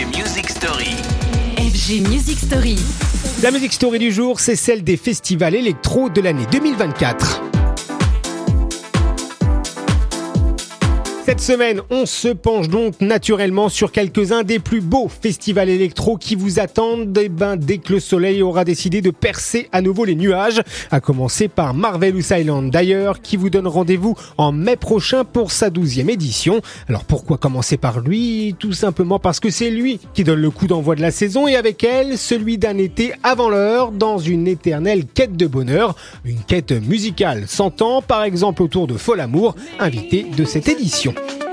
FG Music Story. FG Music Story. La musique story du jour, c'est celle des festivals électro de l'année 2024. Cette semaine, on se penche donc naturellement sur quelques-uns des plus beaux festivals électro qui vous attendent eh ben, dès que le soleil aura décidé de percer à nouveau les nuages, à commencer par Marvelous Island d'ailleurs, qui vous donne rendez-vous en mai prochain pour sa douzième édition. Alors pourquoi commencer par lui? Tout simplement parce que c'est lui qui donne le coup d'envoi de la saison et avec elle, celui d'un été avant l'heure dans une éternelle quête de bonheur, une quête musicale s'entend par exemple autour de Fol Amour, invité de cette édition. Удачи!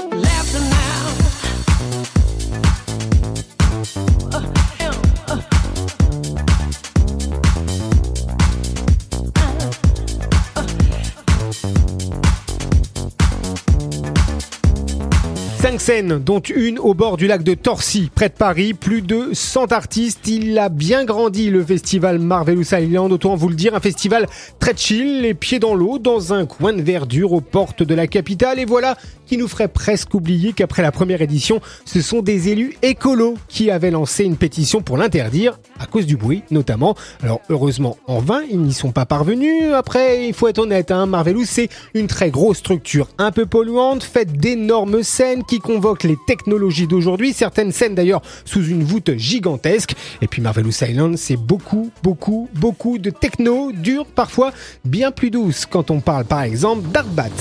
Cinq scènes, dont une au bord du lac de Torcy, près de Paris. Plus de 100 artistes. Il a bien grandi le festival Marvelous Island. Autant vous le dire, un festival très chill, les pieds dans l'eau, dans un coin de verdure aux portes de la capitale. Et voilà qui nous ferait presque oublier qu'après la première édition, ce sont des élus écolos qui avaient lancé une pétition pour l'interdire, à cause du bruit notamment. Alors heureusement, en vain, ils n'y sont pas parvenus. Après, il faut être honnête, hein, Marvelous, c'est une très grosse structure, un peu polluante, faite d'énormes scènes qui convoquent les technologies d'aujourd'hui, certaines scènes d'ailleurs sous une voûte gigantesque. Et puis Marvelous Island, c'est beaucoup, beaucoup, beaucoup de techno, dur, parfois bien plus douce quand on parle par exemple d'Artbat.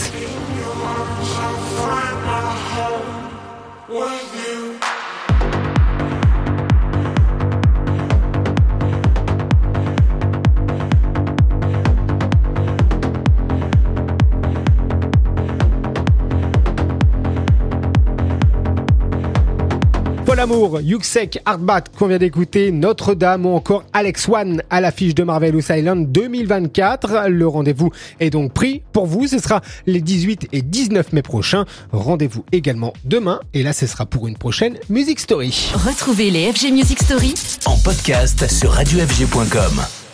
Paul Amour, Yuxek, Artbat qu'on vient d'écouter, Notre-Dame ou encore Alex One à l'affiche de Marvelous Island 2024. Le rendez-vous est donc pris pour vous. Ce sera les 18 et 19 mai prochains. Rendez-vous également demain. Et là, ce sera pour une prochaine Music Story. Retrouvez les FG Music Story En podcast sur radiofg.com.